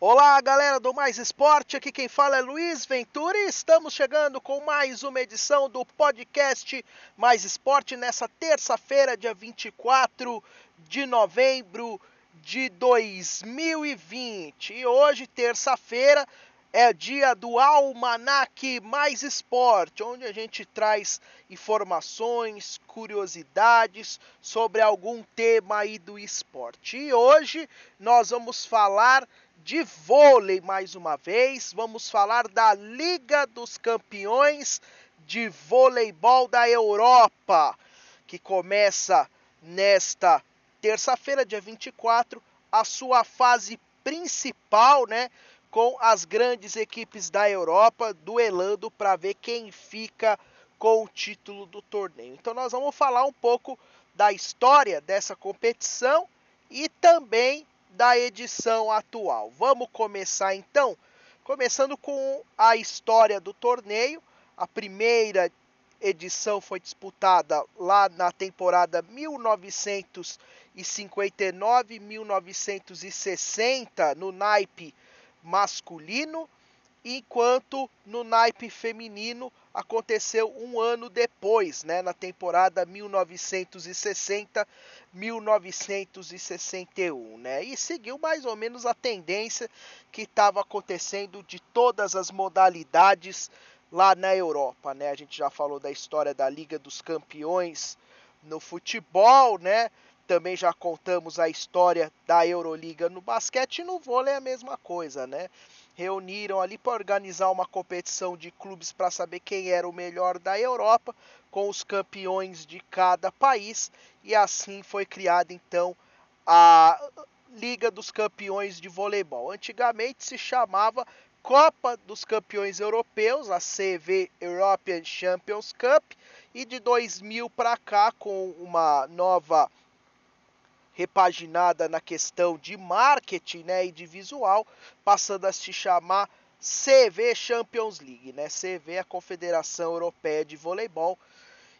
Olá, galera do Mais Esporte, aqui quem fala é Luiz Ventura e estamos chegando com mais uma edição do podcast Mais Esporte nessa terça-feira, dia 24 de novembro de 2020. E hoje, terça-feira, é dia do Almanac Mais Esporte, onde a gente traz informações, curiosidades sobre algum tema aí do esporte. E hoje nós vamos falar de vôlei mais uma vez. Vamos falar da Liga dos Campeões de Voleibol da Europa, que começa nesta terça-feira, dia 24, a sua fase principal, né? Com as grandes equipes da Europa duelando para ver quem fica com o título do torneio. Então, nós vamos falar um pouco da história dessa competição e também da edição atual. Vamos começar então, começando com a história do torneio. A primeira edição foi disputada lá na temporada 1959-1960 no naipe masculino, enquanto no naipe feminino aconteceu um ano depois, né, na temporada 1960-1961, né, e seguiu mais ou menos a tendência que estava acontecendo de todas as modalidades lá na Europa, né? A gente já falou da história da Liga dos Campeões no futebol, né? Também já contamos a história da Euroliga no basquete e no vôlei é a mesma coisa, né? Reuniram ali para organizar uma competição de clubes para saber quem era o melhor da Europa, com os campeões de cada país, e assim foi criada então a Liga dos Campeões de Voleibol. Antigamente se chamava Copa dos Campeões Europeus, a CV European Champions Cup, e de 2000 para cá, com uma nova repaginada na questão de marketing né, e de visual, passando a se chamar CV Champions League, né? CV é a Confederação Europeia de Voleibol.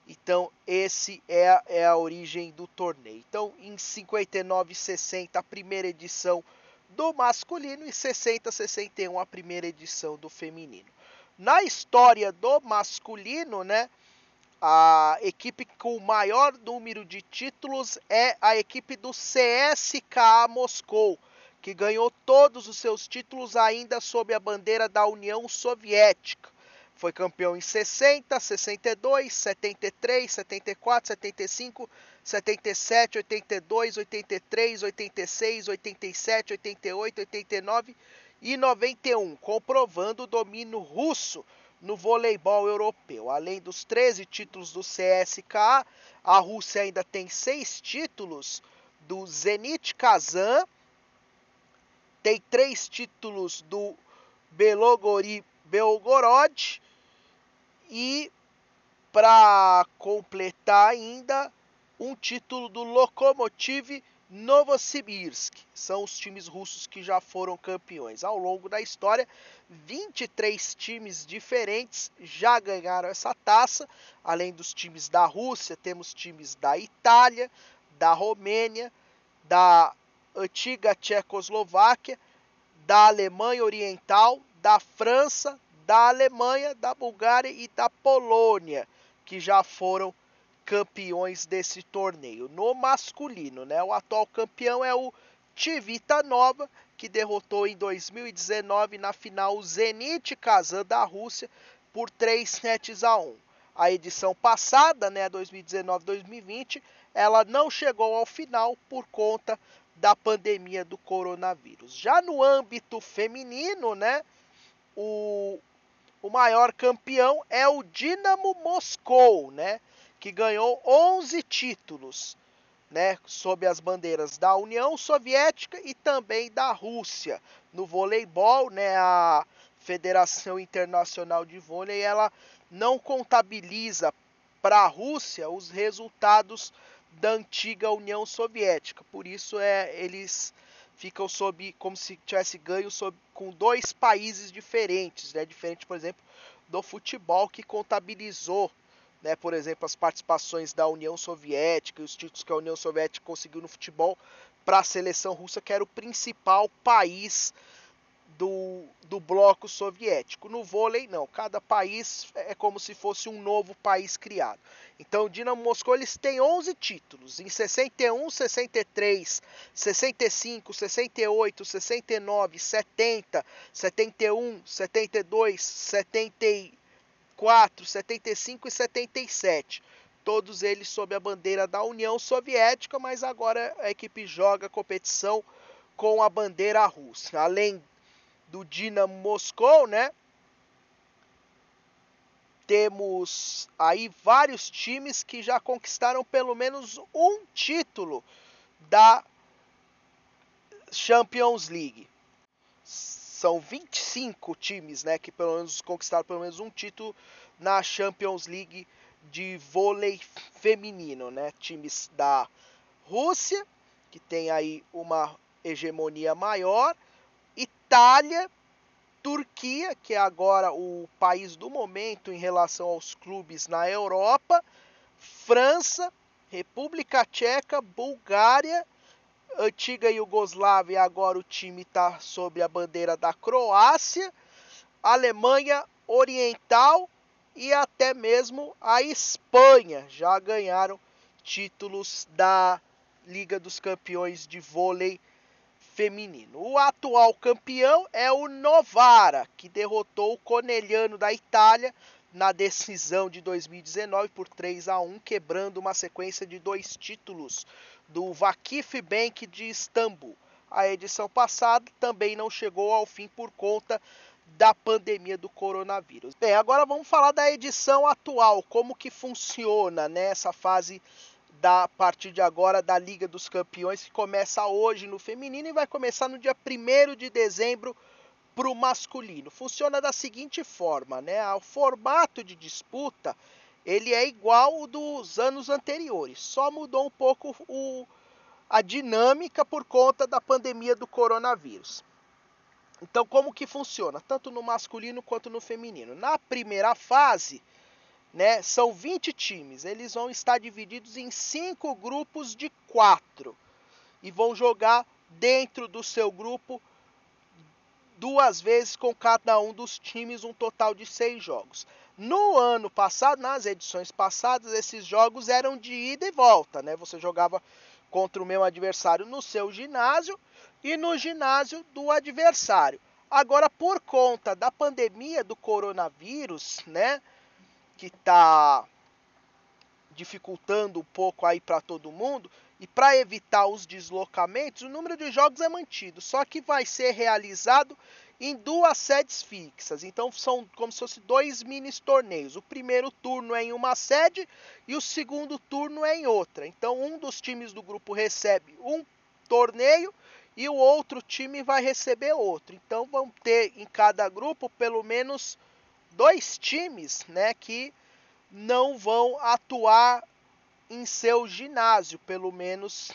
Então, esse é a, é a origem do torneio. Então, em 59 e 60, a primeira edição do masculino e 60 61 a primeira edição do feminino. Na história do masculino, né, a equipe com o maior número de títulos é a equipe do CSKA Moscou, que ganhou todos os seus títulos ainda sob a bandeira da União Soviética. Foi campeão em 60, 62, 73, 74, 75, 77, 82, 83, 86, 87, 88, 89 e 91, comprovando o domínio russo no voleibol europeu. Além dos 13 títulos do CSKA, a Rússia ainda tem seis títulos do Zenit Kazan, tem três títulos do Belogori Belgorod e para completar ainda um título do Lokomotiv Novosibirsk. São os times russos que já foram campeões. Ao longo da história, 23 times diferentes já ganharam essa taça. Além dos times da Rússia, temos times da Itália, da Romênia, da antiga Tchecoslováquia, da Alemanha Oriental, da França, da Alemanha, da Bulgária e da Polônia, que já foram campeões desse torneio. No masculino, né? O atual campeão é o Tivita Nova, que derrotou em 2019 na final o Zenit Kazan da Rússia por 3 sets a 1. A edição passada, né, 2019-2020, ela não chegou ao final por conta da pandemia do coronavírus. Já no âmbito feminino, né, o, o maior campeão é o Dinamo Moscou, né? Que ganhou 11 títulos, né? Sob as bandeiras da União Soviética e também da Rússia. No voleibol, né? A Federação Internacional de Vôlei, ela não contabiliza para a Rússia os resultados da antiga União Soviética. Por isso é eles ficam sob como se tivesse ganho sob, com dois países diferentes, né? Diferente, por exemplo, do futebol que contabilizou, né, por exemplo, as participações da União Soviética e os títulos que a União Soviética conseguiu no futebol para a seleção russa, que era o principal país do, do bloco soviético. No vôlei, não. Cada país é como se fosse um novo país criado. Então, o Dinamo Moscou eles têm 11 títulos. Em 61, 63, 65, 68, 69, 70, 71, 72, 74, 75 e 77. Todos eles sob a bandeira da União Soviética, mas agora a equipe joga a competição com a bandeira russa. Além do Dinamo Moscou, né? Temos aí vários times que já conquistaram pelo menos um título da Champions League. São 25 times, né, que pelo menos conquistaram pelo menos um título na Champions League de vôlei feminino, né? Times da Rússia, que tem aí uma hegemonia maior, Itália, Turquia, que é agora o país do momento em relação aos clubes na Europa, França, República Tcheca, Bulgária, antiga Iugoslávia, agora o time está sob a bandeira da Croácia, Alemanha Oriental e até mesmo a Espanha já ganharam títulos da Liga dos Campeões de Vôlei feminino. O atual campeão é o Novara, que derrotou o Conegliano da Itália na decisão de 2019 por 3 a 1, quebrando uma sequência de dois títulos do Vakif Bank de Istambul. A edição passada também não chegou ao fim por conta da pandemia do coronavírus. Bem, agora vamos falar da edição atual, como que funciona nessa né, fase da a partir de agora da Liga dos Campeões, que começa hoje no feminino e vai começar no dia 1 de dezembro para o masculino. Funciona da seguinte forma, né? O formato de disputa ele é igual ao dos anos anteriores, só mudou um pouco o, a dinâmica por conta da pandemia do coronavírus. Então, como que funciona? Tanto no masculino quanto no feminino. Na primeira fase, né? São 20 times. Eles vão estar divididos em cinco grupos de quatro e vão jogar dentro do seu grupo duas vezes com cada um dos times, um total de seis jogos. No ano passado, nas edições passadas, esses jogos eram de ida e volta, né? Você jogava contra o meu adversário no seu ginásio e no ginásio do adversário. Agora, por conta da pandemia do coronavírus, né? que está dificultando um pouco aí para todo mundo. E para evitar os deslocamentos, o número de jogos é mantido, só que vai ser realizado em duas sedes fixas. Então são como se fossem dois mini torneios. O primeiro turno é em uma sede e o segundo turno é em outra. Então um dos times do grupo recebe um torneio e o outro time vai receber outro. Então vão ter em cada grupo pelo menos dois times né, que não vão atuar em seu ginásio, pelo menos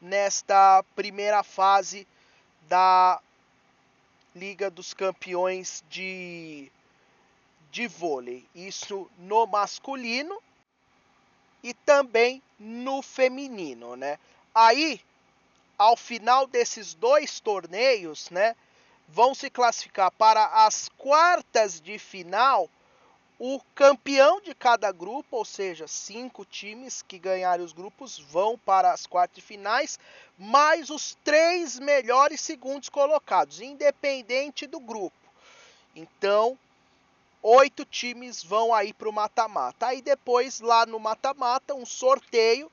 nesta primeira fase da Liga dos Campeões de, de vôlei. Isso no masculino e também no feminino, né? Aí, ao final desses dois torneios, né, vão se classificar para as quartas de final o campeão de cada grupo, ou seja, cinco times que ganharem os grupos vão para as quartas finais, mais os três melhores segundos colocados, independente do grupo. Então, oito times vão aí para o mata-mata. Aí depois, lá no mata-mata, um sorteio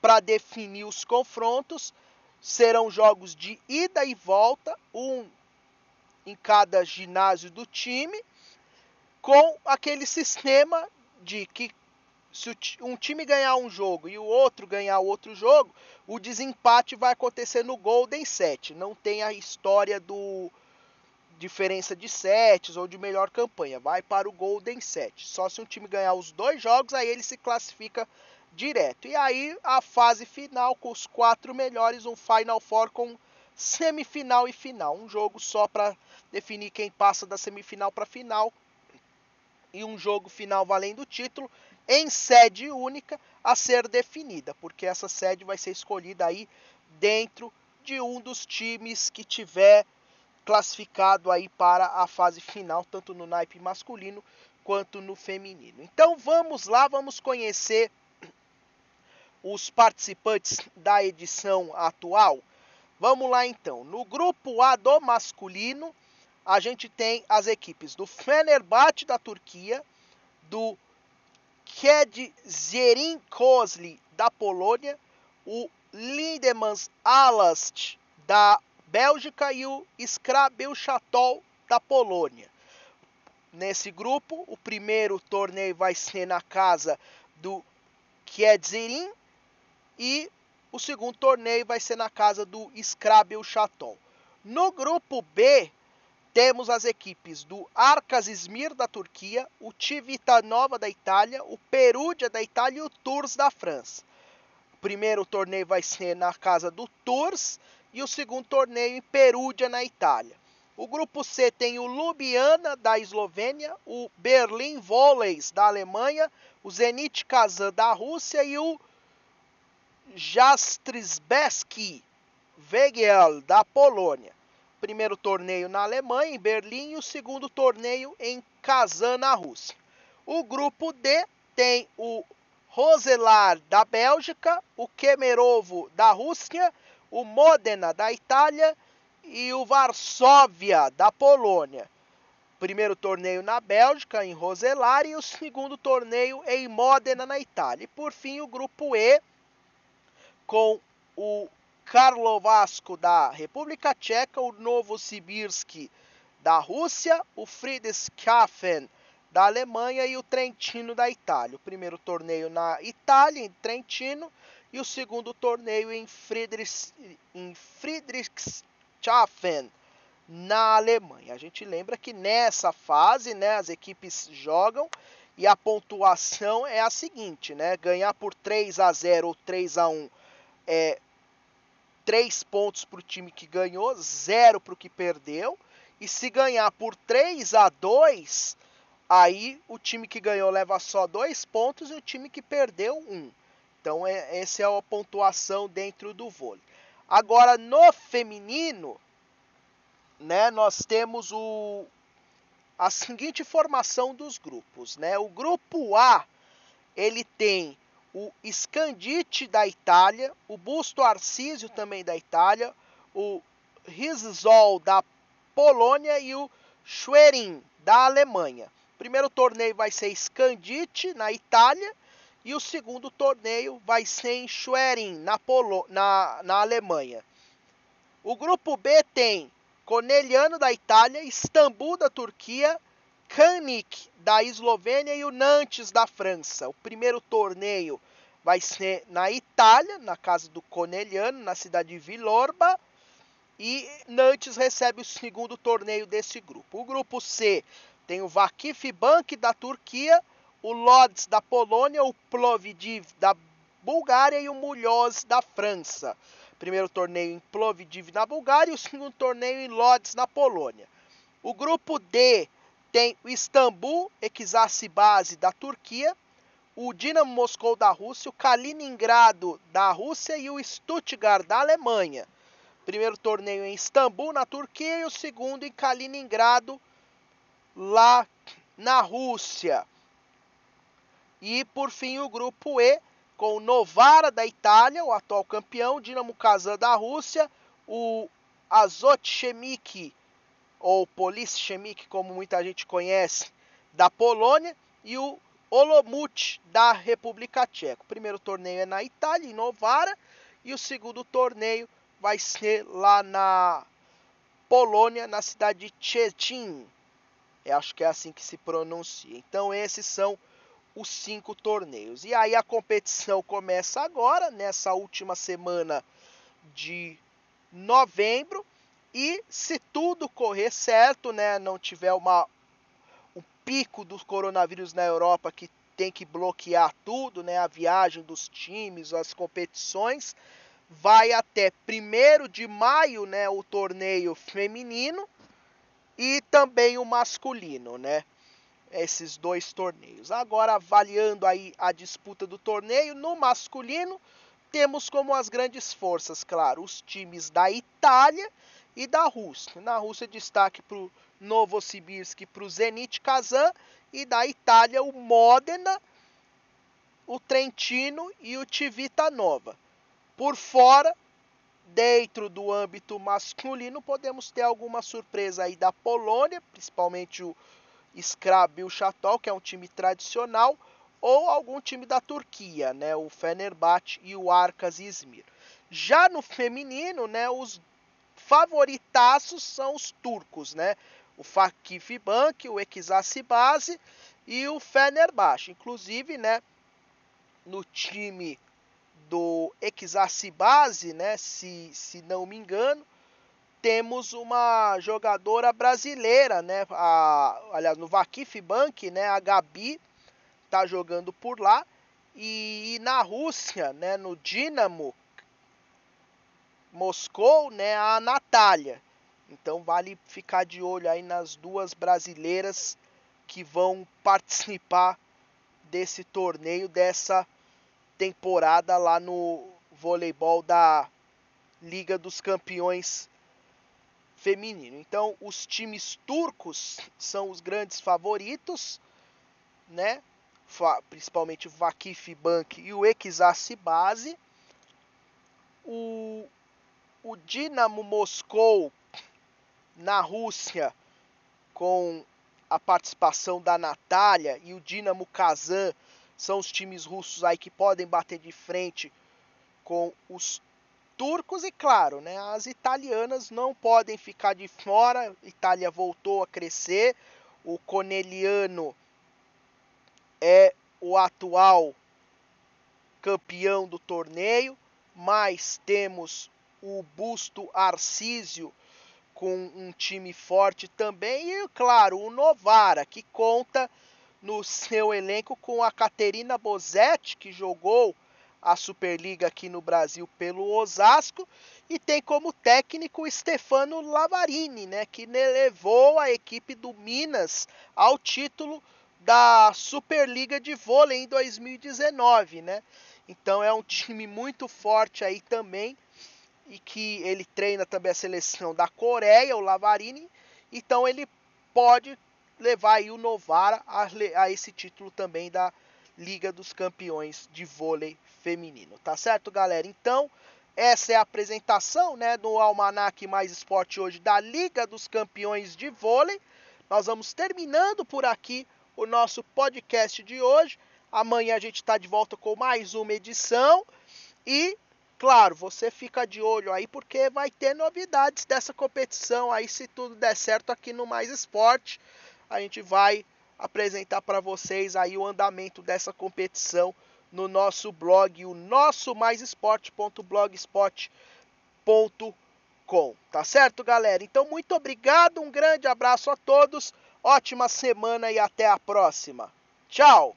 para definir os confrontos. Serão jogos de ida e volta, um em cada ginásio do time, com aquele sistema de que se um time ganhar um jogo e o outro ganhar outro jogo, o desempate vai acontecer no Golden Set. Não tem a história do diferença de sets ou de melhor campanha. Vai para o Golden Set. Só se um time ganhar os dois jogos, aí ele se classifica direto. E aí a fase final com os quatro melhores, um Final Four com semifinal e final. Um jogo só para definir quem passa da semifinal para final e um jogo final valendo o título em sede única a ser definida, porque essa sede vai ser escolhida aí dentro de um dos times que tiver classificado aí para a fase final, tanto no naipe masculino quanto no feminino. Então vamos lá, vamos conhecer os participantes da edição atual. Vamos lá então. No grupo A do masculino, a gente tem as equipes do Fenerbahçe da Turquia, do Kedzierin Kozli da Polônia, o Lindemans Alast da Bélgica e o Skrabel Chatol da Polônia. Nesse grupo, o primeiro torneio vai ser na casa do Kedzierin e o segundo torneio vai ser na casa do Skrabel Chatol. No grupo B, temos as equipes do Arcas Izmir da Turquia, o Civitanova da Itália, o Perugia da Itália e o Tours da França. O primeiro torneio vai ser na casa do Tours e o segundo torneio em Perugia, na Itália. O grupo C tem o Ljubljana da Eslovênia, o Berlin Volleys da Alemanha, o Zenit Kazan da Rússia e o Jastrisbeski Vegel da Polônia primeiro torneio na Alemanha, em Berlim, e o segundo torneio em Kazan, na Rússia. O grupo D tem o Roselar da Bélgica, o Kemerovo da Rússia, o Modena da Itália e o Varsóvia da Polônia. Primeiro torneio na Bélgica, em Roselar, e o segundo torneio em Modena, na Itália. E por fim, o grupo E, com o Karlovasko da República Tcheca, o Novosibirsk da Rússia, o Friedrichshafen da Alemanha e o Trentino da Itália. O primeiro torneio na Itália, em Trentino, e o segundo torneio em, em Friedrichshafen, na Alemanha. A gente lembra que nessa fase, né, as equipes jogam e a pontuação é a seguinte, né? Ganhar por 3 a 0 ou 3 a 1 é 3 pontos para o time que ganhou, 0 para o que perdeu. E se ganhar por 3 a 2, aí o time que ganhou leva só 2 pontos e o time que perdeu 1. Um. Então é, essa é a pontuação dentro do vôlei. Agora no feminino, né, nós temos o, a seguinte formação dos grupos, né? O grupo A, ele tem o Scandite da Itália, o Busto Arcísio também da Itália, o Rizol da Polônia e o Schwerin da Alemanha. O primeiro torneio vai ser Scandite na Itália e o segundo torneio vai ser em Schwerin na, Polo na, na Alemanha. O grupo B tem Corneliano da Itália, Istambul da Turquia, Kanik da Eslovênia e o Nantes da França. O primeiro torneio vai ser na Itália, na casa do Corneliano, na cidade de Villorba. E Nantes recebe o segundo torneio desse grupo. O grupo C tem o Vakif Bank da Turquia, o Lodz da Polônia, o Plovdiv da Bulgária e o Mulhoz da França. Primeiro torneio em Plovdiv na Bulgária e o segundo torneio em Lodz na Polônia. O grupo D tem o Istambul Ekizasibase da Turquia, o Dinamo Moscou da Rússia, o Kaliningrado da Rússia e o Stuttgart da Alemanha. Primeiro torneio em Istambul, na Turquia, e o segundo em Kaliningrado, lá na Rússia. E por fim o grupo E, com o Novara da Itália, o atual campeão, o Dinamo Kazan da Rússia, o Azot Chemik ou Police Chemik, como muita gente conhece, da Polônia, e o Olomouc da República Tcheca. O primeiro torneio é na Itália, em Novara, e o segundo torneio vai ser lá na Polônia, na cidade de Szczecin. Eu acho que é assim que se pronuncia. Então esses são os cinco torneios. E aí a competição começa agora, nessa última semana de novembro, e se tudo correr certo, né, não tiver uma, um pico do coronavírus na Europa que tem que bloquear tudo, né, a viagem dos times, as competições, vai até 1 de maio, né, o torneio feminino e também o masculino, né? Esses dois torneios. Agora avaliando aí a disputa do torneio no masculino, temos como as grandes forças, claro, os times da Itália e da Rússia. Na Rússia, destaque para o Novosibirsk, para o Zenit Kazan e da Itália, o Modena, o Trentino e o Civita Nova. Por fora, dentro do âmbito masculino, podemos ter alguma surpresa aí da Polônia, principalmente o Skrabil Chatol, que é um time tradicional, ou algum time da Turquia, né, o Fenerbahçe e o Arkas Izmir. Já no feminino, né, os favoritaços são os turcos, né? O Fakif Bank, o Ekzasibase e o Fenerbahçe. Inclusive, né, no time do Ekzasibase, né, se, se não me engano, temos uma jogadora brasileira, né, a, aliás, no Vakif Bank, né, a Gabi tá jogando por lá. E, e na Rússia, né, no Dinamo Moscou, né, a Natália. Então vale ficar de olho aí nas duas brasileiras que vão participar desse torneio, dessa temporada lá no voleibol da Liga dos Campeões Feminino. Então, os times turcos são os grandes favoritos, né? Principalmente o Vakif Bank e o Ekzasi Base. O, o Dinamo Moscou na Rússia com a participação da Natália e o Dinamo Kazan são os times russos aí que podem bater de frente com os turcos e claro, né, as italianas não podem ficar de fora. Itália voltou a crescer. O Coneliano é o atual campeão do torneio, mas temos o Busto Arcísio com um time forte também e claro, o Novara que conta no seu elenco com a Caterina Bozetti, que jogou a Superliga aqui no Brasil pelo Osasco, e tem como técnico Stefano Lavarini, né, que levou a equipe do Minas ao título da Superliga de Vôlei em 2019, né? Então é um time muito forte aí também e que ele treina também a seleção da Coreia, o Lavarini, então ele pode levar aí o Novara a, a esse título também da Liga dos Campeões de Vôlei Feminino. Tá certo, galera? Então, essa é a apresentação né, do Almanac Mais Esporte hoje da Liga dos Campeões de Vôlei. Nós vamos terminando por aqui o nosso podcast de hoje. Amanhã a gente está de volta com mais uma edição. E, claro, você fica de olho aí porque vai ter novidades dessa competição aí, se tudo der certo aqui no Mais Esporte a gente vai apresentar para vocês aí o andamento dessa competição no nosso blog, o nosso maisesporte.blogspot.com. Tá certo, galera? Então, muito obrigado, um grande abraço a todos, ótima semana e até a próxima. Tchau!